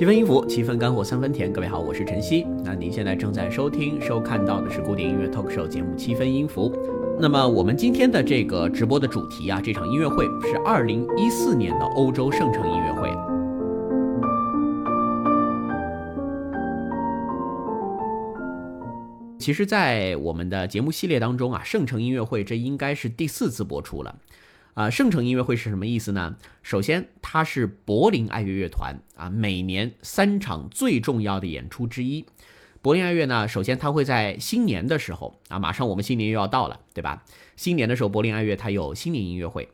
七分音符，七分干货，三分甜。各位好，我是晨曦。那您现在正在收听、收看到的是古典音乐 talk show 节目《七分音符》。那么我们今天的这个直播的主题啊，这场音乐会是二零一四年的欧洲圣城音乐会。其实，在我们的节目系列当中啊，圣城音乐会这应该是第四次播出了。啊，圣城音乐会是什么意思呢？首先，它是柏林爱乐乐团啊每年三场最重要的演出之一。柏林爱乐呢，首先它会在新年的时候啊，马上我们新年又要到了，对吧？新年的时候，柏林爱乐它有新年音乐会。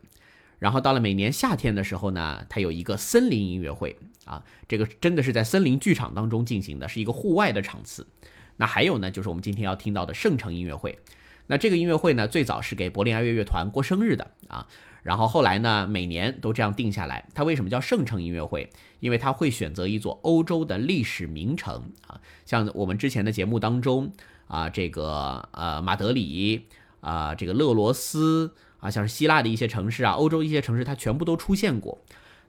然后到了每年夏天的时候呢，它有一个森林音乐会啊，这个真的是在森林剧场当中进行的，是一个户外的场次。那还有呢，就是我们今天要听到的圣城音乐会。那这个音乐会呢，最早是给柏林爱乐乐团过生日的啊。然后后来呢，每年都这样定下来。它为什么叫圣城音乐会？因为它会选择一座欧洲的历史名城啊，像我们之前的节目当中啊，这个呃马德里啊，这个勒罗斯啊，像是希腊的一些城市啊，欧洲一些城市，它全部都出现过。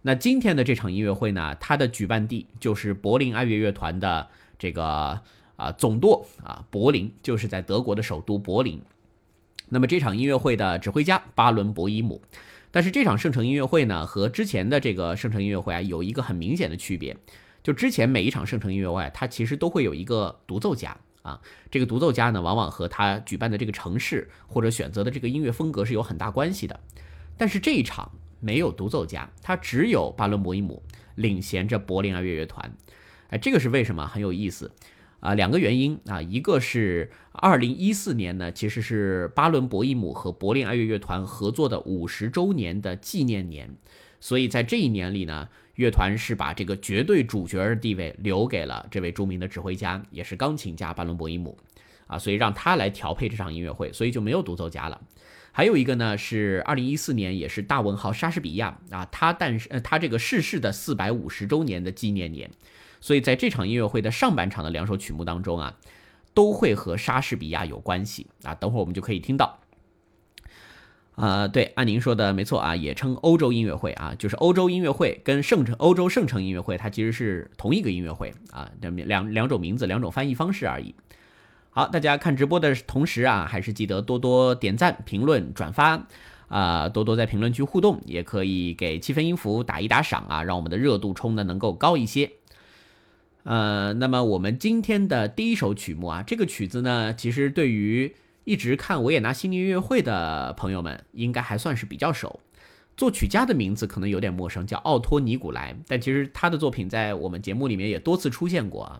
那今天的这场音乐会呢，它的举办地就是柏林爱乐乐团的这个啊总舵啊，柏林就是在德国的首都柏林。那么这场音乐会的指挥家巴伦博伊姆，但是这场圣城音乐会呢，和之前的这个圣城音乐会啊，有一个很明显的区别。就之前每一场圣城音乐会，它其实都会有一个独奏家啊，这个独奏家呢，往往和他举办的这个城市或者选择的这个音乐风格是有很大关系的。但是这一场没有独奏家，他只有巴伦博伊姆领衔着柏林爱乐乐团。哎，这个是为什么？很有意思。啊，两个原因啊，一个是二零一四年呢，其实是巴伦博伊姆和柏林爱乐乐团合作的五十周年的纪念年，所以在这一年里呢，乐团是把这个绝对主角的地位留给了这位著名的指挥家，也是钢琴家巴伦博伊姆，啊，所以让他来调配这场音乐会，所以就没有独奏家了。还有一个呢，是二零一四年，也是大文豪莎士比亚啊，他诞生，他这个逝世的四百五十周年的纪念年。所以在这场音乐会的上半场的两首曲目当中啊，都会和莎士比亚有关系啊。等会儿我们就可以听到。啊，对，按您说的没错啊，也称欧洲音乐会啊，就是欧洲音乐会跟圣城欧洲圣城音乐会，它其实是同一个音乐会啊，两两两种名字，两种翻译方式而已。好，大家看直播的同时啊，还是记得多多点赞、评论、转发啊，多多在评论区互动，也可以给七分音符打一打赏啊，让我们的热度冲的能够高一些。呃，那么我们今天的第一首曲目啊，这个曲子呢，其实对于一直看维也纳新年音乐会的朋友们，应该还算是比较熟。作曲家的名字可能有点陌生，叫奥托·尼古莱，但其实他的作品在我们节目里面也多次出现过啊。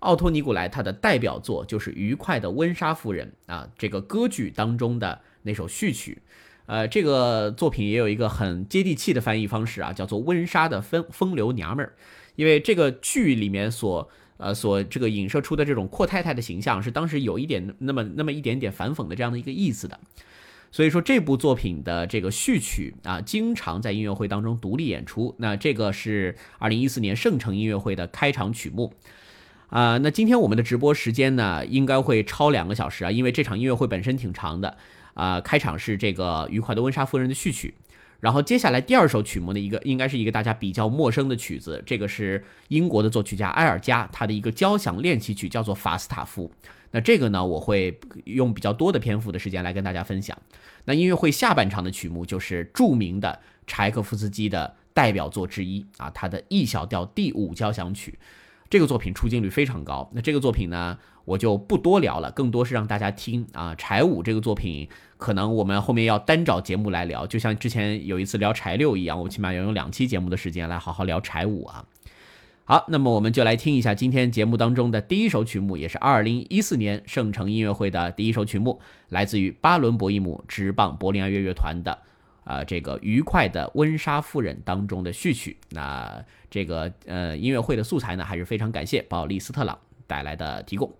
奥托·尼古莱他的代表作就是《愉快的温莎夫人》啊，这个歌剧当中的那首序曲。呃，这个作品也有一个很接地气的翻译方式啊，叫做《温莎的风风流娘们儿》。因为这个剧里面所呃所这个影射出的这种阔太太的形象，是当时有一点那么那么一点点反讽的这样的一个意思的，所以说这部作品的这个序曲啊，经常在音乐会当中独立演出。那这个是二零一四年圣城音乐会的开场曲目啊。那今天我们的直播时间呢，应该会超两个小时啊，因为这场音乐会本身挺长的啊。开场是这个愉快的温莎夫人的序曲。然后接下来第二首曲目的一个，应该是一个大家比较陌生的曲子，这个是英国的作曲家埃尔加他的一个交响练习曲，叫做法斯塔夫。那这个呢，我会用比较多的篇幅的时间来跟大家分享。那音乐会下半场的曲目就是著名的柴可夫斯基的代表作之一啊，他的 E 小调第五交响曲。这个作品出镜率非常高。那这个作品呢，我就不多聊了，更多是让大家听啊。柴五这个作品，可能我们后面要单找节目来聊，就像之前有一次聊柴六一样，我起码要用两期节目的时间来好好聊柴五啊。好，那么我们就来听一下今天节目当中的第一首曲目，也是二零一四年圣城音乐会的第一首曲目，来自于巴伦博伊姆直棒柏林爱乐乐团的。啊，这个愉快的温莎夫人当中的序曲，那这个呃音乐会的素材呢，还是非常感谢保利斯特朗带来的提供。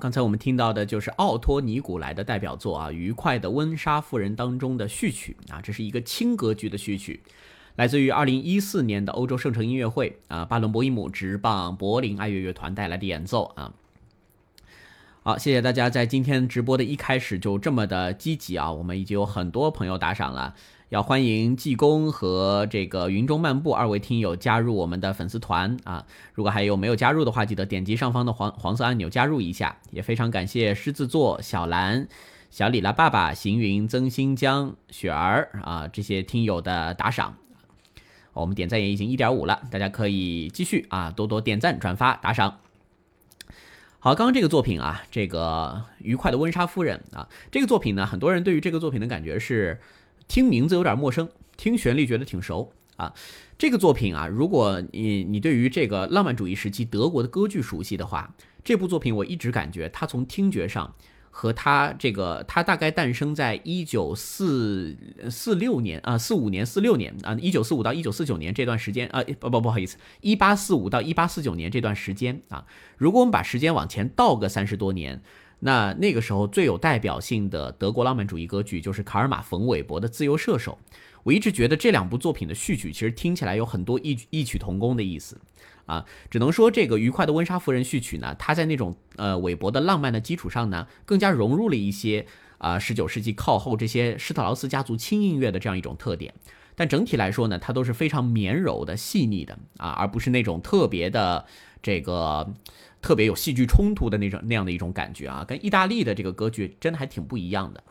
刚才我们听到的就是奥托·尼古莱的代表作啊，《愉快的温莎夫人》当中的序曲啊，这是一个轻歌剧的序曲，来自于2014年的欧洲圣城音乐会啊，巴伦博伊姆直棒柏林爱乐乐团带来的演奏啊。好，谢谢大家在今天直播的一开始就这么的积极啊，我们已经有很多朋友打赏了。要欢迎济公和这个云中漫步二位听友加入我们的粉丝团啊！如果还有没有加入的话，记得点击上方的黄黄色按钮加入一下。也非常感谢狮子座、小兰、小李拉爸爸、行云、曾新疆、雪儿啊这些听友的打赏。我们点赞也已经一点五了，大家可以继续啊多多点赞、转发、打赏。好，刚刚这个作品啊，这个愉快的温莎夫人啊，这个作品呢，很多人对于这个作品的感觉是。听名字有点陌生，听旋律觉得挺熟啊。这个作品啊，如果你你对于这个浪漫主义时期德国的歌剧熟悉的话，这部作品我一直感觉它从听觉上和它这个它大概诞生在一九四四六年啊四五年四六年啊一九四五到一九四九年这段时间啊不不不好意思一八四五到一八四九年这段时间啊，如果我们把时间往前倒个三十多年。那那个时候最有代表性的德国浪漫主义歌剧就是卡尔玛冯韦伯的《自由射手》。我一直觉得这两部作品的序曲其实听起来有很多异异曲同工的意思啊，只能说这个愉快的温莎夫人序曲呢，它在那种呃韦伯的浪漫的基础上呢，更加融入了一些啊十九世纪靠后这些施特劳斯家族轻音乐的这样一种特点。但整体来说呢，它都是非常绵柔的、细腻的啊，而不是那种特别的这个。特别有戏剧冲突的那种那样的一种感觉啊，跟意大利的这个歌剧真的还挺不一样的。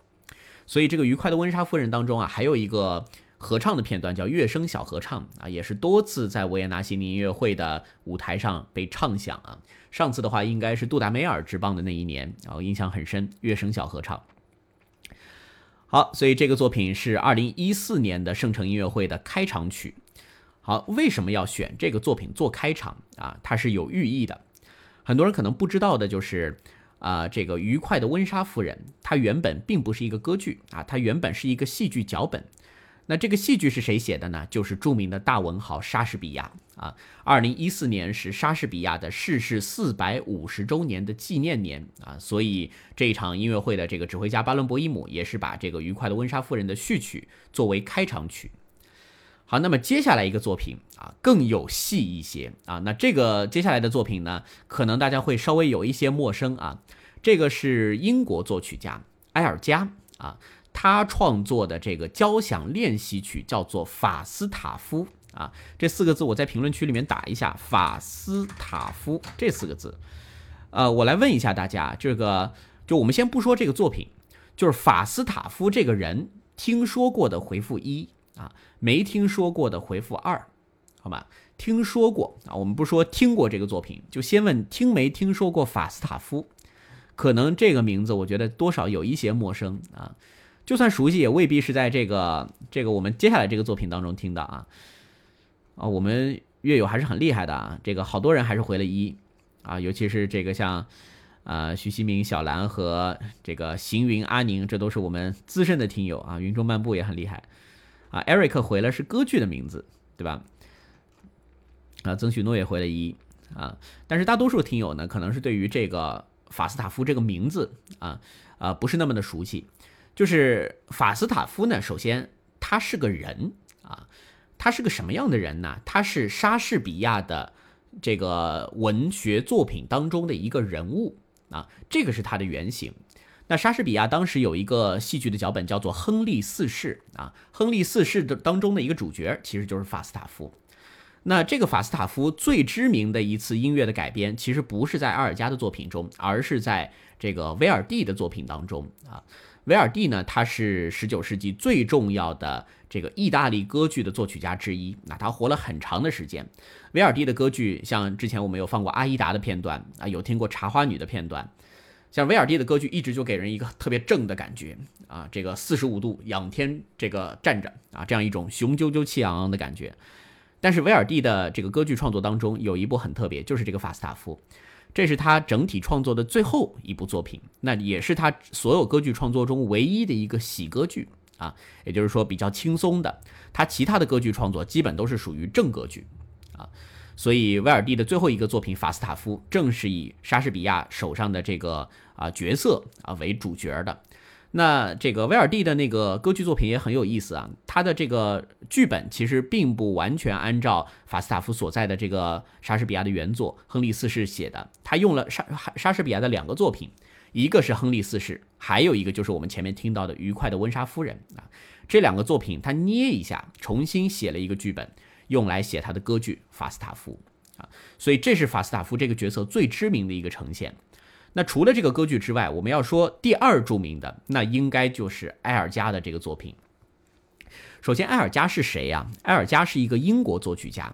所以这个愉快的温莎夫人当中啊，还有一个合唱的片段叫乐声小合唱啊，也是多次在维也纳新年音乐会的舞台上被唱响啊。上次的话应该是杜达梅尔执棒的那一年，然后印象很深。乐声小合唱。好，所以这个作品是二零一四年的圣城音乐会的开场曲。好，为什么要选这个作品做开场啊？它是有寓意的。很多人可能不知道的就是，啊，这个愉快的温莎夫人，它原本并不是一个歌剧啊，它原本是一个戏剧脚本。那这个戏剧是谁写的呢？就是著名的大文豪莎士比亚啊。二零一四年是莎士比亚的逝世四百五十周年的纪念年啊，所以这一场音乐会的这个指挥家巴伦博伊姆也是把这个愉快的温莎夫人的序曲作为开场曲。好，那么接下来一个作品啊，更有戏一些啊。那这个接下来的作品呢，可能大家会稍微有一些陌生啊。这个是英国作曲家埃尔加啊，他创作的这个交响练习曲叫做《法斯塔夫》啊。这四个字我在评论区里面打一下“法斯塔夫”这四个字。呃，我来问一下大家，这个就我们先不说这个作品，就是法斯塔夫这个人，听说过的回复一。啊，没听说过的回复二，好吧？听说过啊，我们不说听过这个作品，就先问听没听说过法斯塔夫？可能这个名字我觉得多少有一些陌生啊，就算熟悉也未必是在这个这个我们接下来这个作品当中听到啊。啊，我们乐友还是很厉害的啊，这个好多人还是回了一啊，尤其是这个像啊徐希明、小兰和这个行云、阿宁，这都是我们资深的听友啊。云中漫步也很厉害。啊，Eric 回了是歌剧的名字，对吧？啊，曾许诺也回了一啊，但是大多数听友呢，可能是对于这个法斯塔夫这个名字啊啊不是那么的熟悉。就是法斯塔夫呢，首先他是个人啊，他是个什么样的人呢？他是莎士比亚的这个文学作品当中的一个人物啊，这个是他的原型。那莎士比亚当时有一个戏剧的脚本叫做《亨利四世》啊，《亨利四世》的当中的一个主角其实就是法斯塔夫。那这个法斯塔夫最知名的一次音乐的改编，其实不是在阿尔加的作品中，而是在这个威尔第的作品当中啊。威尔第呢，他是十九世纪最重要的这个意大利歌剧的作曲家之一，那他活了很长的时间。威尔第的歌剧，像之前我们有放过阿依达的片段啊，有听过茶花女的片段。像威尔第的歌剧一直就给人一个特别正的感觉啊，这个四十五度仰天这个站着啊，这样一种雄赳赳气昂昂的感觉。但是威尔第的这个歌剧创作当中有一部很特别，就是这个法斯塔夫，这是他整体创作的最后一部作品，那也是他所有歌剧创作中唯一的一个喜歌剧啊，也就是说比较轻松的，他其他的歌剧创作基本都是属于正歌剧啊。所以威尔第的最后一个作品《法斯塔夫》正是以莎士比亚手上的这个啊角色啊为主角的。那这个威尔第的那个歌剧作品也很有意思啊，他的这个剧本其实并不完全按照法斯塔夫所在的这个莎士比亚的原作《亨利四世》写的，他用了莎莎士比亚的两个作品，一个是《亨利四世》，还有一个就是我们前面听到的《愉快的温莎夫人》啊，这两个作品他捏一下，重新写了一个剧本，用来写他的歌剧《法斯塔夫》啊，所以这是法斯塔夫这个角色最知名的一个呈现。那除了这个歌剧之外，我们要说第二著名的，那应该就是埃尔加的这个作品。首先，埃尔加是谁呀？埃尔加是一个英国作曲家。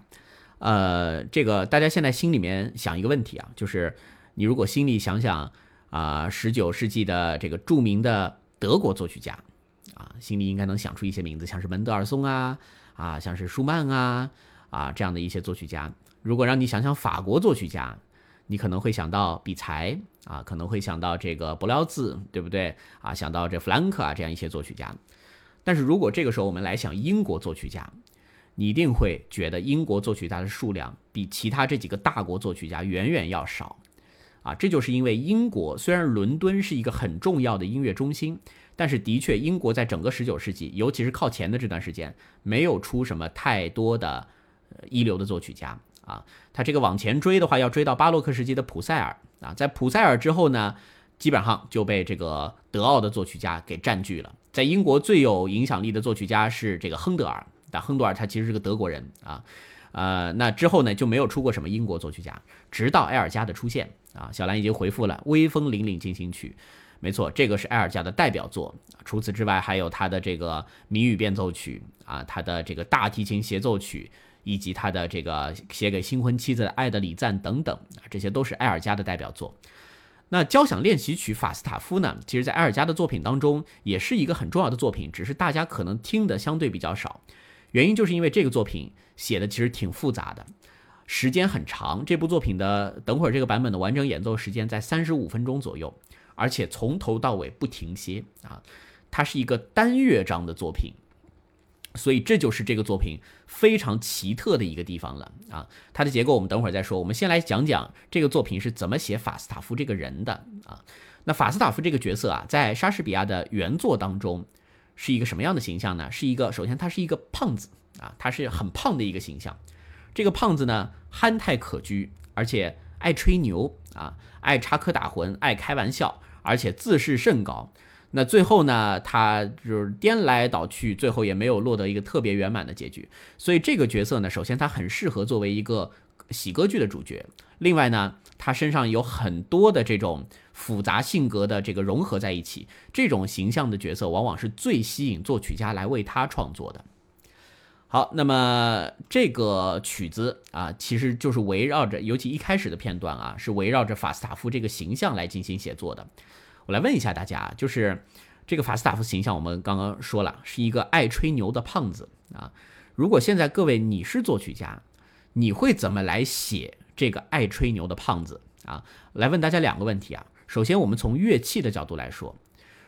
呃，这个大家现在心里面想一个问题啊，就是你如果心里想想啊，十九世纪的这个著名的德国作曲家啊，心里应该能想出一些名字，像是门德尔松啊，啊，像是舒曼啊，啊这样的一些作曲家。如果让你想想法国作曲家，你可能会想到比才啊，可能会想到这个伯辽兹，对不对啊？想到这弗兰克啊，这样一些作曲家。但是如果这个时候我们来想英国作曲家，你一定会觉得英国作曲家的数量比其他这几个大国作曲家远远要少啊。这就是因为英国虽然伦敦是一个很重要的音乐中心，但是的确英国在整个十九世纪，尤其是靠前的这段时间，没有出什么太多的一流的作曲家。啊，他这个往前追的话，要追到巴洛克时期的普塞尔啊，在普塞尔之后呢，基本上就被这个德奥的作曲家给占据了。在英国最有影响力的作曲家是这个亨德尔，但亨德尔他其实是个德国人啊，呃，那之后呢就没有出过什么英国作曲家，直到埃尔加的出现啊。小兰已经回复了《威风凛凛进行曲》，没错，这个是埃尔加的代表作。除此之外，还有他的这个谜语变奏曲啊，他的这个大提琴协奏曲。以及他的这个写给新婚妻子的爱的礼赞等等，这些都是埃尔加的代表作。那交响练习曲法斯塔夫呢？其实，在埃尔加的作品当中，也是一个很重要的作品，只是大家可能听的相对比较少。原因就是因为这个作品写的其实挺复杂的，时间很长。这部作品的等会儿这个版本的完整演奏时间在三十五分钟左右，而且从头到尾不停歇啊，它是一个单乐章的作品。所以这就是这个作品非常奇特的一个地方了啊！它的结构我们等会儿再说。我们先来讲讲这个作品是怎么写法斯塔夫这个人的啊。那法斯塔夫这个角色啊，在莎士比亚的原作当中是一个什么样的形象呢？是一个首先他是一个胖子啊，他是很胖的一个形象。这个胖子呢，憨态可掬，而且爱吹牛啊，爱插科打诨，爱开玩笑，而且自视甚高。那最后呢，他就是颠来倒去，最后也没有落得一个特别圆满的结局。所以这个角色呢，首先他很适合作为一个喜歌剧的主角。另外呢，他身上有很多的这种复杂性格的这个融合在一起，这种形象的角色往往是最吸引作曲家来为他创作的。好，那么这个曲子啊，其实就是围绕着，尤其一开始的片段啊，是围绕着法斯塔夫这个形象来进行写作的。我来问一下大家，就是这个法斯塔夫形象，我们刚刚说了是一个爱吹牛的胖子啊。如果现在各位你是作曲家，你会怎么来写这个爱吹牛的胖子啊？来问大家两个问题啊。首先，我们从乐器的角度来说，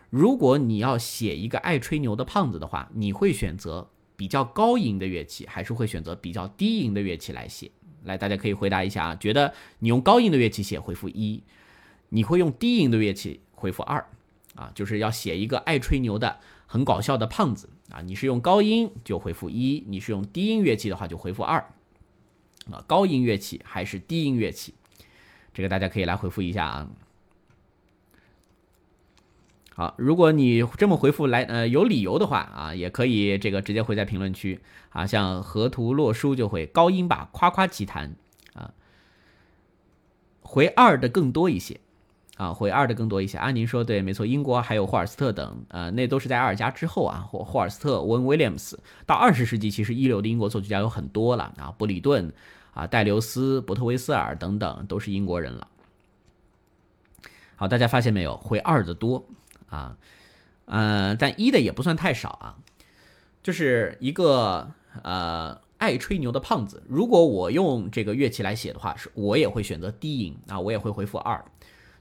如果你要写一个爱吹牛的胖子的话，你会选择比较高音的乐器，还是会选择比较低音的乐器来写？来，大家可以回答一下啊。觉得你用高音的乐器写，回复一；你会用低音的乐器？回复二，啊，就是要写一个爱吹牛的、很搞笑的胖子啊。你是用高音就回复一，你是用低音乐器的话就回复二，啊，高音乐器还是低音乐器？这个大家可以来回复一下啊。好，如果你这么回复来，呃，有理由的话啊，也可以这个直接回在评论区啊。像河图洛书就会高音吧，夸夸其谈啊，回二的更多一些。啊，回二的更多一些啊，您说对，没错，英国还有霍尔斯特等，呃，那都是在阿尔加之后啊，霍霍尔斯特、温威廉姆斯，到二十世纪，其实一流的英国作曲家有很多了啊，布里顿啊、戴留斯、伯特维斯尔等等，都是英国人了。好，大家发现没有，回二的多啊，嗯，但一的也不算太少啊，就是一个呃爱吹牛的胖子。如果我用这个乐器来写的话，是我也会选择低音啊，我也会回复二。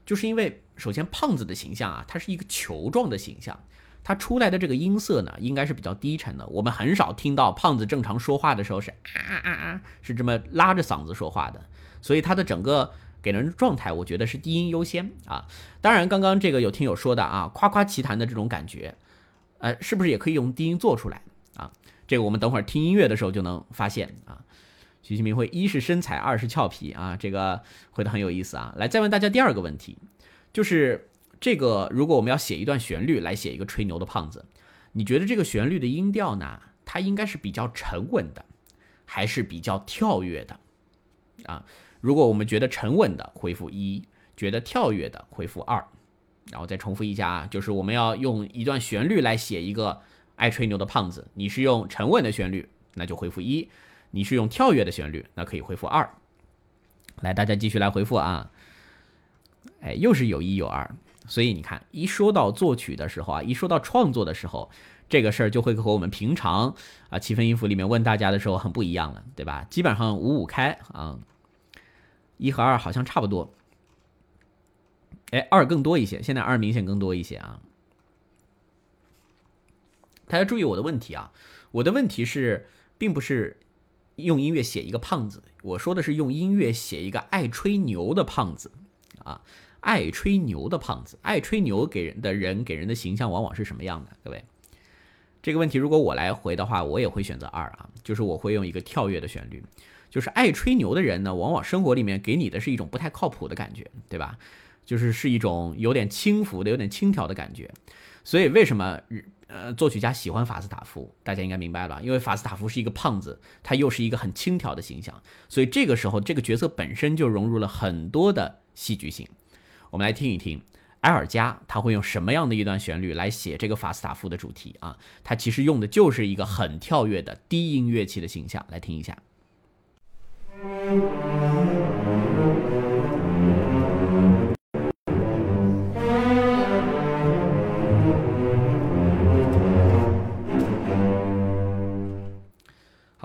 就是因为首先胖子的形象啊，他是一个球状的形象，它出来的这个音色呢，应该是比较低沉的。我们很少听到胖子正常说话的时候是啊啊啊，是这么拉着嗓子说话的。所以它的整个给人状态，我觉得是低音优先啊。当然，刚刚这个有听友说的啊，夸夸其谈的这种感觉，呃，是不是也可以用低音做出来啊？这个我们等会儿听音乐的时候就能发现啊。徐新明会一是身材，二是俏皮啊，这个回答很有意思啊。来，再问大家第二个问题，就是这个如果我们要写一段旋律来写一个吹牛的胖子，你觉得这个旋律的音调呢，它应该是比较沉稳的，还是比较跳跃的啊？如果我们觉得沉稳的，回复一；觉得跳跃的，回复二。然后再重复一下啊，就是我们要用一段旋律来写一个爱吹牛的胖子，你是用沉稳的旋律，那就回复一。你是用跳跃的旋律，那可以回复二。来，大家继续来回复啊！哎，又是有一有二，所以你看，一说到作曲的时候啊，一说到创作的时候，这个事儿就会和我们平常啊七分音符里面问大家的时候很不一样了，对吧？基本上五五开啊，一和二好像差不多。哎，二更多一些，现在二明显更多一些啊！大家注意我的问题啊，我的问题是，并不是。用音乐写一个胖子，我说的是用音乐写一个爱吹牛的胖子，啊，爱吹牛的胖子，爱吹牛给人的人给人的形象往往是什么样的？各位，这个问题如果我来回的话，我也会选择二啊，就是我会用一个跳跃的旋律，就是爱吹牛的人呢，往往生活里面给你的是一种不太靠谱的感觉，对吧？就是是一种有点轻浮的、有点轻佻的感觉，所以为什么？呃，作曲家喜欢法斯塔夫，大家应该明白了，因为法斯塔夫是一个胖子，他又是一个很轻佻的形象，所以这个时候这个角色本身就融入了很多的戏剧性。我们来听一听埃尔加他会用什么样的一段旋律来写这个法斯塔夫的主题啊？他其实用的就是一个很跳跃的低音乐器的形象，来听一下。好，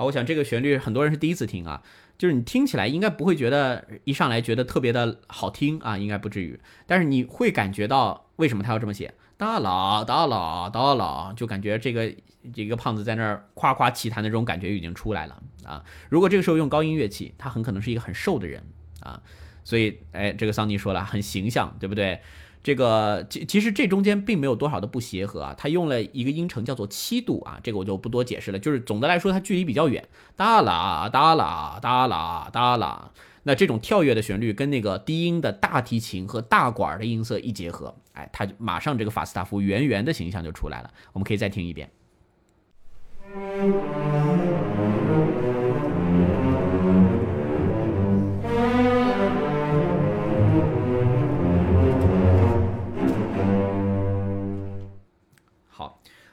我想这个旋律很多人是第一次听啊，就是你听起来应该不会觉得一上来觉得特别的好听啊，应该不至于，但是你会感觉到为什么他要这么写，大佬，大佬，大佬，就感觉这个这个胖子在那儿夸夸其谈的这种感觉已经出来了啊。如果这个时候用高音乐器，他很可能是一个很瘦的人啊，所以哎，这个桑尼说了很形象，对不对？这个其其实这中间并没有多少的不协和啊，他用了一个音程叫做七度啊，这个我就不多解释了。就是总的来说，它距离比较远，哒啦哒啦哒啦哒啦。那这种跳跃的旋律跟那个低音的大提琴和大管的音色一结合，哎，它就马上这个法斯塔夫圆圆的形象就出来了。我们可以再听一遍。好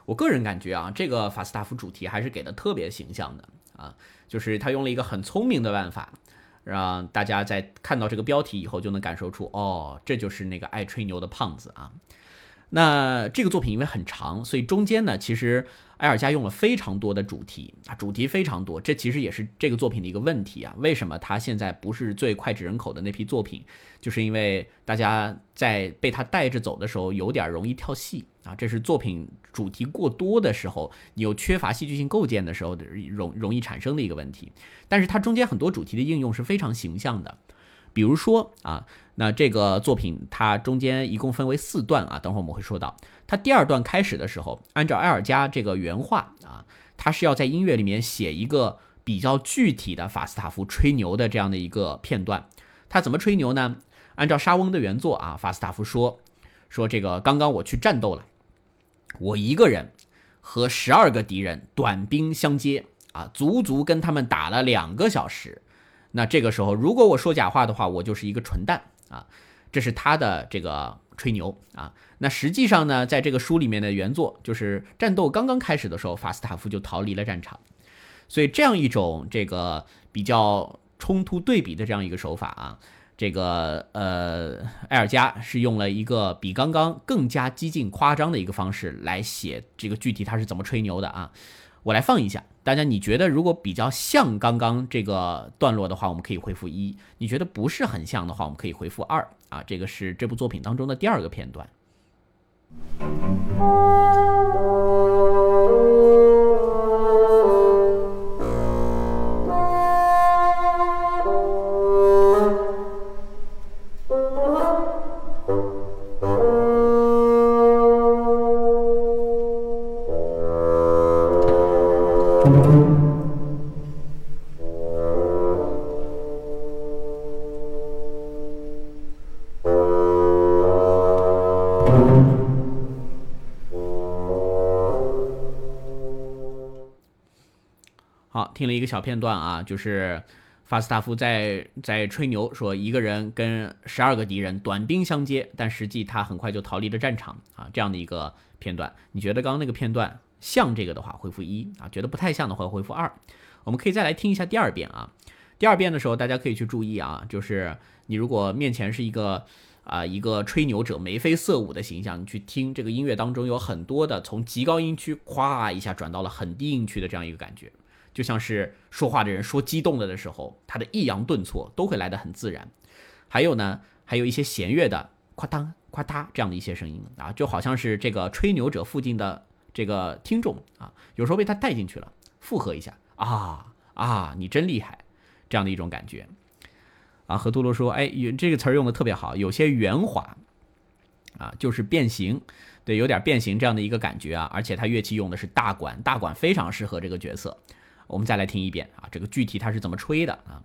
我个人感觉啊，这个法斯塔夫主题还是给的特别形象的啊，就是他用了一个很聪明的办法，让大家在看到这个标题以后就能感受出，哦，这就是那个爱吹牛的胖子啊。那这个作品因为很长，所以中间呢，其实埃尔加用了非常多的主题啊，主题非常多，这其实也是这个作品的一个问题啊。为什么他现在不是最脍炙人口的那批作品？就是因为大家在被他带着走的时候，有点容易跳戏啊。这是作品主题过多的时候，你又缺乏戏剧性构建的时候容容易产生的一个问题。但是它中间很多主题的应用是非常形象的。比如说啊，那这个作品它中间一共分为四段啊，等会儿我们会说到。他第二段开始的时候，按照埃尔加这个原话啊，他是要在音乐里面写一个比较具体的法斯塔夫吹牛的这样的一个片段。他怎么吹牛呢？按照沙翁的原作啊，法斯塔夫说说这个刚刚我去战斗了，我一个人和十二个敌人短兵相接啊，足足跟他们打了两个小时。那这个时候，如果我说假话的话，我就是一个蠢蛋啊！这是他的这个吹牛啊。那实际上呢，在这个书里面的原作，就是战斗刚刚开始的时候，法斯塔夫就逃离了战场。所以这样一种这个比较冲突对比的这样一个手法啊，这个呃，埃尔加是用了一个比刚刚更加激进夸张的一个方式来写这个具体他是怎么吹牛的啊。我来放一下，大家你觉得如果比较像刚刚这个段落的话，我们可以回复一；你觉得不是很像的话，我们可以回复二。啊这个是这部作品当中的第二个片段。好，听了一个小片段啊，就是法斯塔夫在在吹牛说一个人跟十二个敌人短兵相接，但实际他很快就逃离了战场啊，这样的一个片段。你觉得刚刚那个片段像这个的话，回复一啊；觉得不太像的话，回复二。我们可以再来听一下第二遍啊。第二遍的时候，大家可以去注意啊，就是你如果面前是一个啊一个吹牛者眉飞色舞的形象，你去听这个音乐当中有很多的从极高音区咵一下转到了很低音区的这样一个感觉。就像是说话的人说激动了的时候，他的抑扬顿挫都会来得很自然。还有呢，还有一些弦乐的夸当夸嗒这样的一些声音啊，就好像是这个吹牛者附近的这个听众啊，有时候被他带进去了，附和一下啊啊，你真厉害，这样的一种感觉啊。何图罗说，哎，这个词儿用的特别好，有些圆滑啊，就是变形，对，有点变形这样的一个感觉啊。而且他乐器用的是大管，大管非常适合这个角色。我们再来听一遍啊，这个具体它是怎么吹的啊？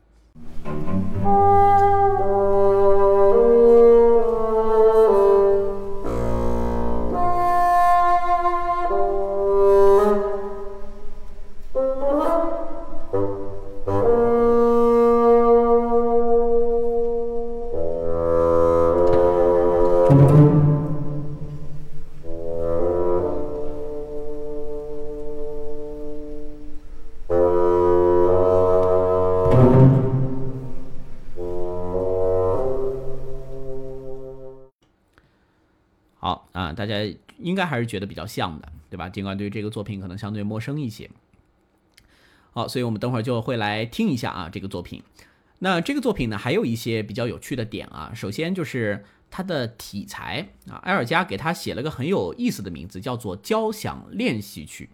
应该还是觉得比较像的，对吧？尽管对于这个作品可能相对陌生一些。好，所以我们等会儿就会来听一下啊这个作品。那这个作品呢，还有一些比较有趣的点啊。首先就是它的题材啊，埃尔加给他写了个很有意思的名字，叫做《交响练习曲》。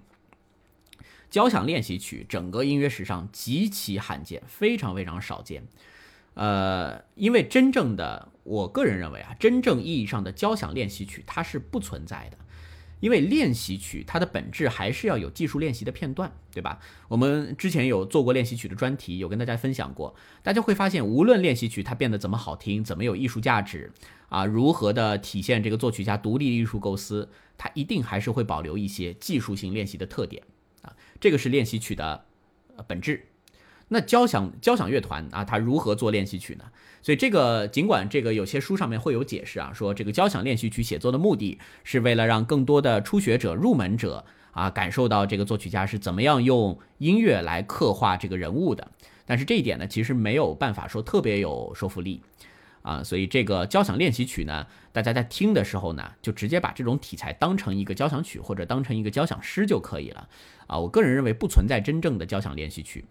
交响练习曲整个音乐史上极其罕见，非常非常少见。呃，因为真正的，我个人认为啊，真正意义上的交响练习曲它是不存在的，因为练习曲它的本质还是要有技术练习的片段，对吧？我们之前有做过练习曲的专题，有跟大家分享过，大家会发现，无论练习曲它变得怎么好听，怎么有艺术价值啊，如何的体现这个作曲家独立艺术构思，它一定还是会保留一些技术性练习的特点啊，这个是练习曲的本质。那交响交响乐团啊，它如何做练习曲呢？所以这个尽管这个有些书上面会有解释啊，说这个交响练习曲写作的目的是为了让更多的初学者、入门者啊感受到这个作曲家是怎么样用音乐来刻画这个人物的。但是这一点呢，其实没有办法说特别有说服力啊。所以这个交响练习曲呢，大家在听的时候呢，就直接把这种题材当成一个交响曲或者当成一个交响诗就可以了啊。我个人认为不存在真正的交响练习曲。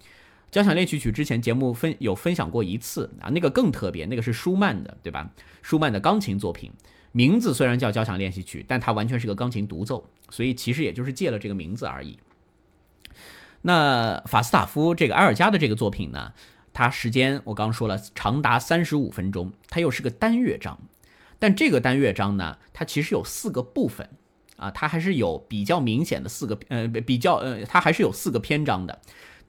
交响练习曲之前节目分有分享过一次啊，那个更特别，那个是舒曼的，对吧？舒曼的钢琴作品，名字虽然叫交响练习曲，但它完全是个钢琴独奏，所以其实也就是借了这个名字而已。那法斯塔夫这个埃尔加的这个作品呢，它时间我刚刚说了长达三十五分钟，它又是个单乐章，但这个单乐章呢，它其实有四个部分啊，它还是有比较明显的四个呃比较呃，它还是有四个篇章的。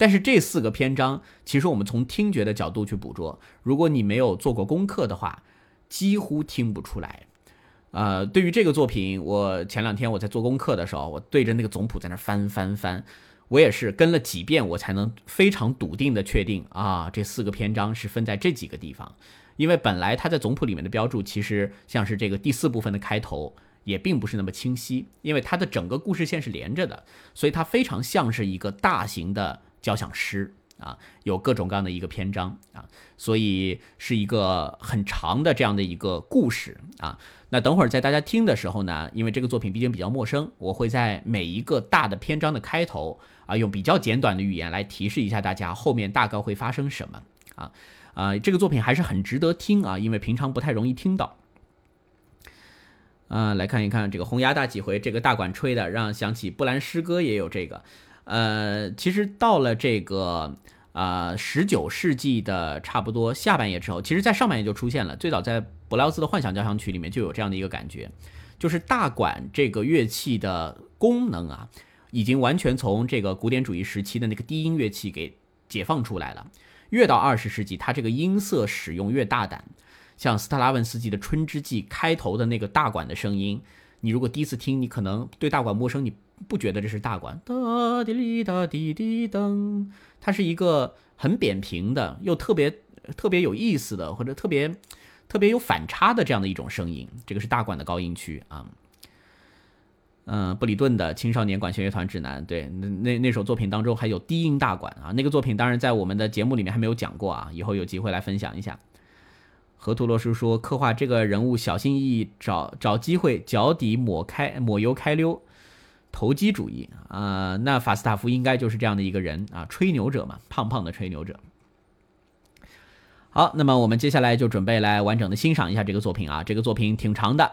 但是这四个篇章，其实我们从听觉的角度去捕捉，如果你没有做过功课的话，几乎听不出来。呃，对于这个作品，我前两天我在做功课的时候，我对着那个总谱在那翻翻翻，我也是跟了几遍，我才能非常笃定的确定啊，这四个篇章是分在这几个地方。因为本来它在总谱里面的标注，其实像是这个第四部分的开头，也并不是那么清晰，因为它的整个故事线是连着的，所以它非常像是一个大型的。交响诗啊，有各种各样的一个篇章啊，所以是一个很长的这样的一个故事啊。那等会儿在大家听的时候呢，因为这个作品毕竟比较陌生，我会在每一个大的篇章的开头啊，用比较简短的语言来提示一下大家后面大概会发生什么啊啊。这个作品还是很值得听啊，因为平常不太容易听到。啊，来看一看这个红牙大几回，这个大管吹的，让想起布兰诗歌也有这个。呃，其实到了这个呃十九世纪的差不多下半叶之后，其实在上半叶就出现了。最早在柏辽兹的幻想交响曲里面就有这样的一个感觉，就是大管这个乐器的功能啊，已经完全从这个古典主义时期的那个低音乐器给解放出来了。越到二十世纪，它这个音色使用越大胆，像斯特拉文斯基的《春之祭》开头的那个大管的声音，你如果第一次听，你可能对大管陌生，你不觉得这是大管。哒滴哩哒滴滴噔，它是一个很扁平的，又特别特别有意思的，或者特别特别有反差的这样的一种声音。这个是大管的高音区啊。嗯，布里顿的《青少年管弦乐团指南》，对，那那那首作品当中还有低音大管啊，那个作品当然在我们的节目里面还没有讲过啊，以后有机会来分享一下。河图洛书说，刻画这个人物小心翼翼，找找机会脚底抹开抹油开溜，投机主义啊，那法斯塔夫应该就是这样的一个人啊，吹牛者嘛，胖胖的吹牛者。好，那么我们接下来就准备来完整的欣赏一下这个作品啊，这个作品挺长的。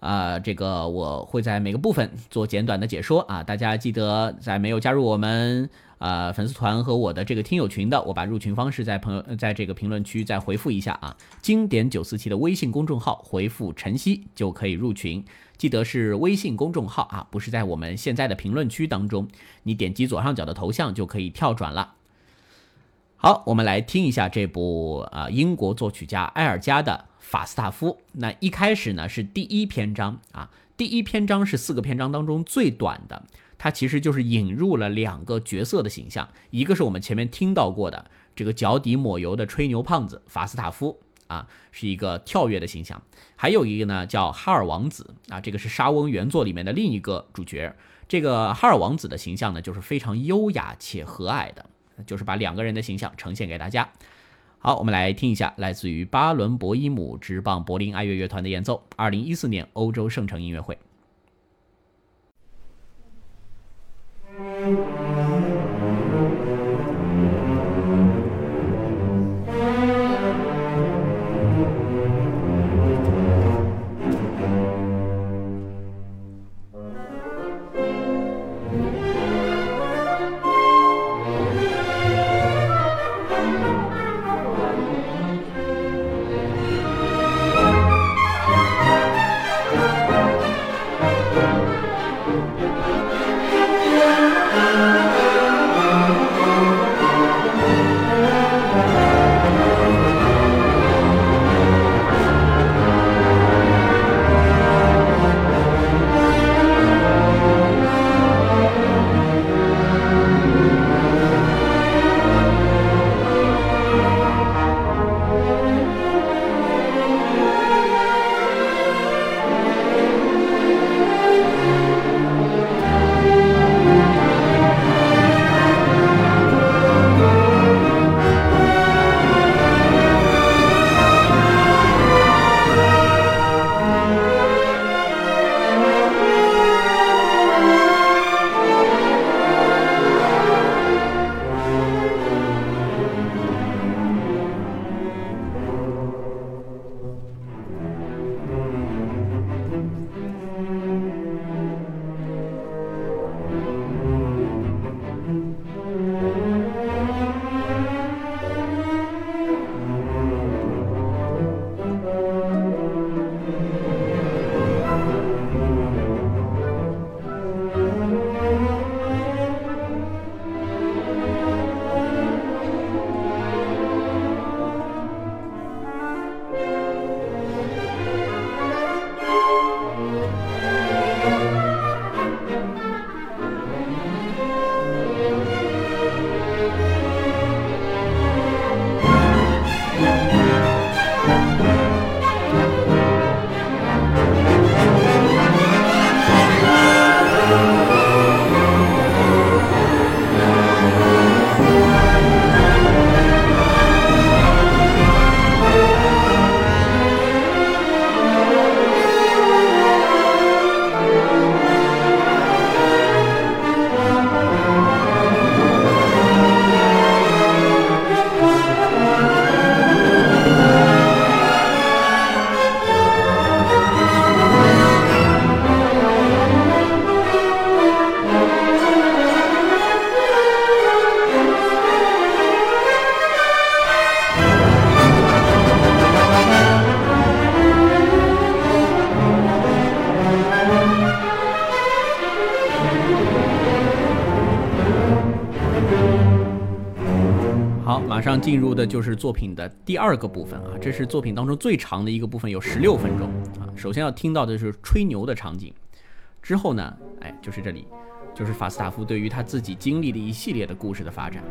啊，这个我会在每个部分做简短的解说啊，大家记得在没有加入我们呃粉丝团和我的这个听友群的，我把入群方式在朋友在这个评论区再回复一下啊，经典九四七的微信公众号回复晨曦就可以入群，记得是微信公众号啊，不是在我们现在的评论区当中，你点击左上角的头像就可以跳转了。好，我们来听一下这部啊英国作曲家埃尔加的。法斯塔夫，那一开始呢是第一篇章啊，第一篇章是四个篇章当中最短的，它其实就是引入了两个角色的形象，一个是我们前面听到过的这个脚底抹油的吹牛胖子法斯塔夫啊，是一个跳跃的形象，还有一个呢叫哈尔王子啊，这个是沙翁原作里面的另一个主角，这个哈尔王子的形象呢就是非常优雅且和蔼的，就是把两个人的形象呈现给大家。好，我们来听一下来自于巴伦博伊姆之棒柏林爱乐乐团的演奏，二零一四年欧洲圣城音乐会。好，进入的就是作品的第二个部分啊，这是作品当中最长的一个部分，有十六分钟啊。首先要听到的是吹牛的场景，之后呢，哎，就是这里，就是法斯塔夫对于他自己经历的一系列的故事的发展。